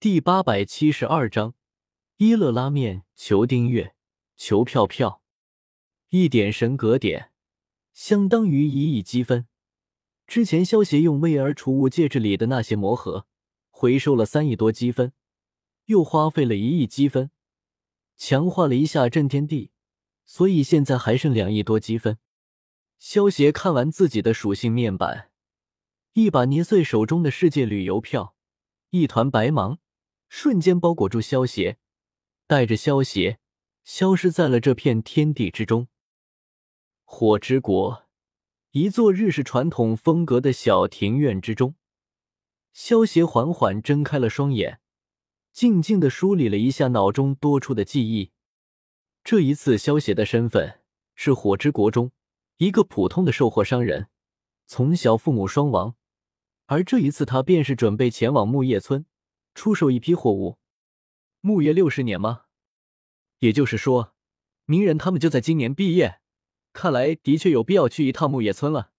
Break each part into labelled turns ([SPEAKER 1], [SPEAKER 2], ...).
[SPEAKER 1] 第八百七十二章，一乐拉面，求订阅，求票票，一点神格点，相当于一亿积分。之前萧协用威尔储物戒指里的那些魔盒，回收了三亿多积分，又花费了一亿积分，强化了一下震天地，所以现在还剩两亿多积分。萧协看完自己的属性面板，一把捏碎手中的世界旅游票，一团白芒瞬间包裹住萧协，带着萧协消失在了这片天地之中。火之国，一座日式传统风格的小庭院之中，萧协缓缓睁开了双眼，静静的梳理了一下脑中多出的记忆。这一次，萧协的身份是火之国中。一个普通的售货商人，从小父母双亡，而这一次他便是准备前往木叶村出售一批货物。木叶六十年吗？也就是说，鸣人他们就在今年毕业。看来的确有必要去一趟木叶村了。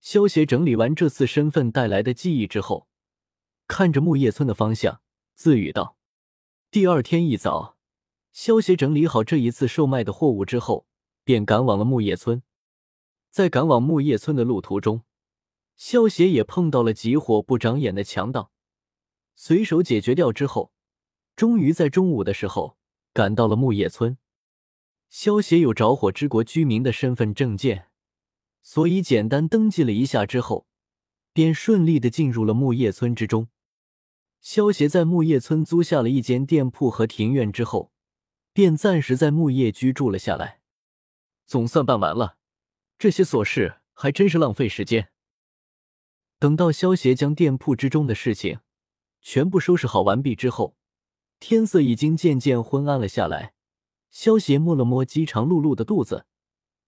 [SPEAKER 1] 萧协整理完这次身份带来的记忆之后，看着木叶村的方向，自语道：“第二天一早，萧协整理好这一次售卖的货物之后，便赶往了木叶村。”在赶往木叶村的路途中，萧协也碰到了急火不长眼的强盗，随手解决掉之后，终于在中午的时候赶到了木叶村。萧协有着火之国居民的身份证件，所以简单登记了一下之后，便顺利的进入了木叶村之中。萧协在木叶村租下了一间店铺和庭院之后，便暂时在木叶居住了下来。总算办完了。这些琐事还真是浪费时间。等到萧协将店铺之中的事情全部收拾好完毕之后，天色已经渐渐昏暗了下来。萧协摸了摸饥肠辘辘的肚子，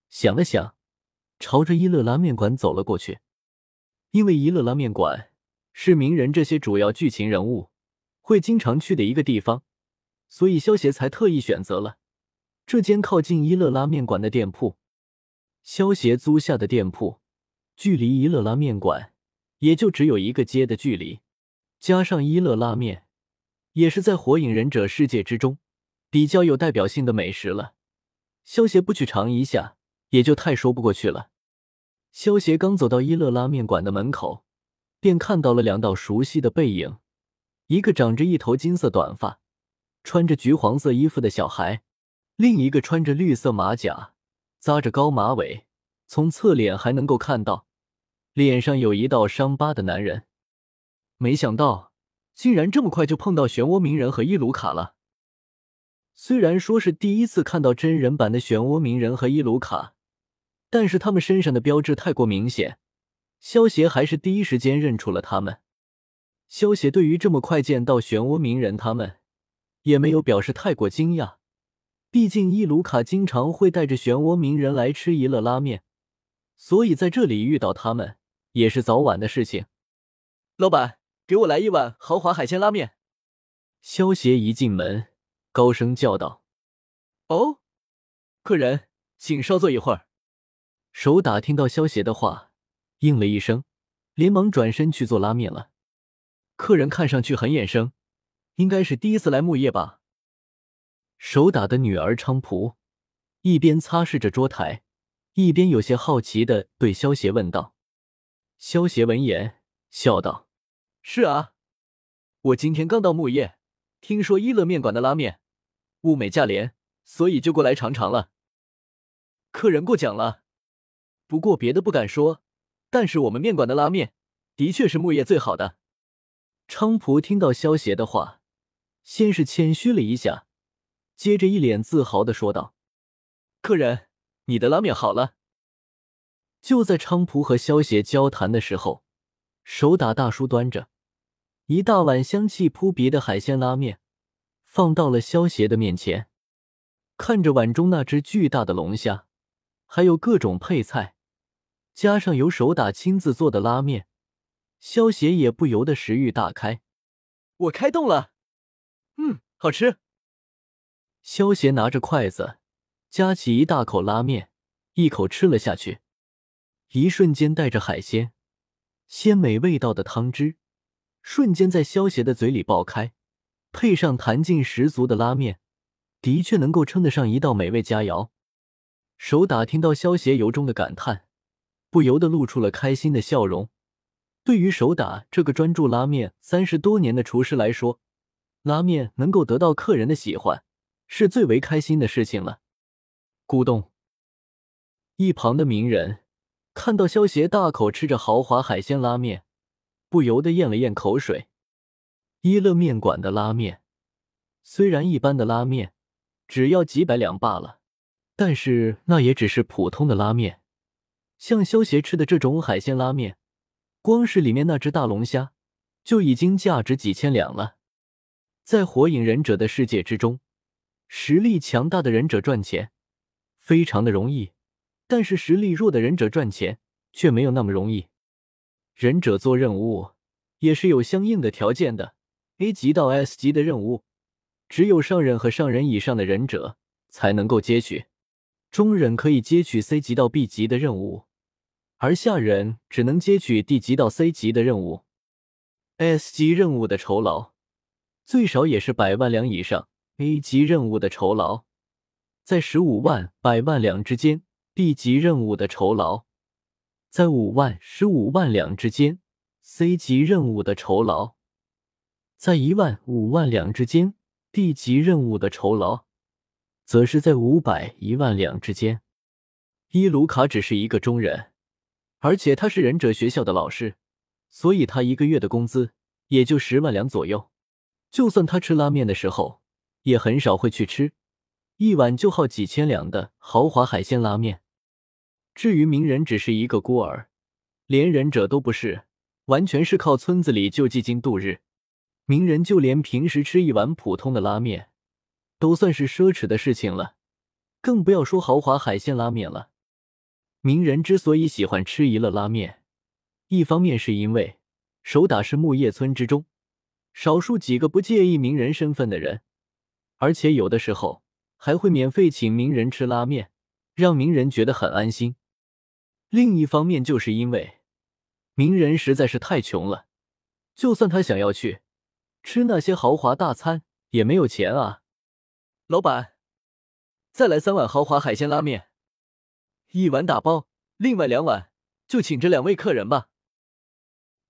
[SPEAKER 1] 想了想，朝着一乐拉面馆走了过去。因为一乐拉面馆是鸣人这些主要剧情人物会经常去的一个地方，所以萧协才特意选择了这间靠近一乐拉面馆的店铺。萧协租下的店铺，距离一乐拉面馆也就只有一个街的距离，加上一乐拉面也是在火影忍者世界之中比较有代表性的美食了，萧协不去尝一下也就太说不过去了。萧协刚走到一乐拉面馆的门口，便看到了两道熟悉的背影，一个长着一头金色短发、穿着橘黄色衣服的小孩，另一个穿着绿色马甲。扎着高马尾，从侧脸还能够看到脸上有一道伤疤的男人。没想到竟然这么快就碰到漩涡鸣人和伊鲁卡了。虽然说是第一次看到真人版的漩涡鸣人和伊鲁卡，但是他们身上的标志太过明显，萧协还是第一时间认出了他们。萧协对于这么快见到漩涡鸣人他们，也没有表示太过惊讶。毕竟伊鲁卡经常会带着漩涡鸣人来吃一乐拉面，所以在这里遇到他们也是早晚的事情。
[SPEAKER 2] 老板，给我来一碗豪华海鲜拉面。
[SPEAKER 1] 萧协一进门，高声叫道：“
[SPEAKER 2] 哦，客人，请稍坐一会儿。”
[SPEAKER 1] 手打听到萧协的话，应了一声，连忙转身去做拉面了。客人看上去很眼生，应该是第一次来木叶吧。手打的女儿昌蒲一边擦拭着桌台，一边有些好奇的对萧协问道。萧协闻言笑道：“
[SPEAKER 2] 是啊，我今天刚到木叶，听说一乐面馆的拉面物美价廉，所以就过来尝尝了。客人过奖了。不过别的不敢说，但是我们面馆的拉面的确是木叶最好的。”
[SPEAKER 1] 昌蒲听到萧协的话，先是谦虚了一下。接着，一脸自豪的说道：“
[SPEAKER 2] 客人，你的拉面好了。”
[SPEAKER 1] 就在昌蒲和萧协交谈的时候，手打大叔端着一大碗香气扑鼻的海鲜拉面，放到了萧协的面前。看着碗中那只巨大的龙虾，还有各种配菜，加上由手打亲自做的拉面，萧协也不由得食欲大开。
[SPEAKER 2] 我开动了，嗯，好吃。
[SPEAKER 1] 萧协拿着筷子，夹起一大口拉面，一口吃了下去。一瞬间，带着海鲜鲜美味道的汤汁，瞬间在萧协的嘴里爆开，配上弹劲十足的拉面，的确能够称得上一道美味佳肴。手打听到萧协由衷的感叹，不由得露出了开心的笑容。对于手打这个专注拉面三十多年的厨师来说，拉面能够得到客人的喜欢，是最为开心的事情了。咕咚，一旁的鸣人看到萧协大口吃着豪华海鲜拉面，不由得咽了咽口水。一乐面馆的拉面虽然一般的拉面只要几百两罢了，但是那也只是普通的拉面。像萧协吃的这种海鲜拉面，光是里面那只大龙虾就已经价值几千两了。在火影忍者的世界之中，实力强大的忍者赚钱非常的容易，但是实力弱的忍者赚钱却没有那么容易。忍者做任务也是有相应的条件的。A 级到 S 级的任务，只有上忍和上忍以上的忍者才能够接取；中忍可以接取 C 级到 B 级的任务，而下忍只能接取 D 级到 C 级的任务。S 级任务的酬劳最少也是百万两以上，A 级任务的酬劳在十五万、百万两之间，B 级任务的酬劳在五万、十五万两之间，C 级任务的酬劳。在一万五万两之间，D 级任务的酬劳，则是在五百一万两之间。伊卢卡只是一个中人，而且他是忍者学校的老师，所以他一个月的工资也就十万两左右。就算他吃拉面的时候，也很少会去吃一碗就耗几千两的豪华海鲜拉面。至于鸣人，只是一个孤儿，连忍者都不是，完全是靠村子里救济金度日。鸣人就连平时吃一碗普通的拉面，都算是奢侈的事情了，更不要说豪华海鲜拉面了。鸣人之所以喜欢吃一乐拉面，一方面是因为手打是木叶村之中少数几个不介意鸣人身份的人，而且有的时候还会免费请鸣人吃拉面，让鸣人觉得很安心。另一方面就是因为鸣人实在是太穷了，就算他想要去。吃那些豪华大餐也没有钱啊！
[SPEAKER 2] 老板，再来三碗豪华海鲜拉面，一碗打包，另外两碗就请这两位客人吧。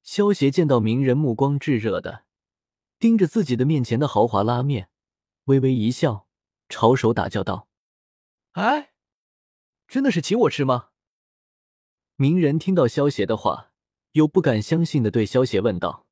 [SPEAKER 1] 萧协见到鸣人目光炙热的盯着自己的面前的豪华拉面，微微一笑，朝手打叫道：“
[SPEAKER 2] 哎，真的是请我吃吗？”
[SPEAKER 1] 鸣人听到萧邪的话，又不敢相信的对萧邪问道。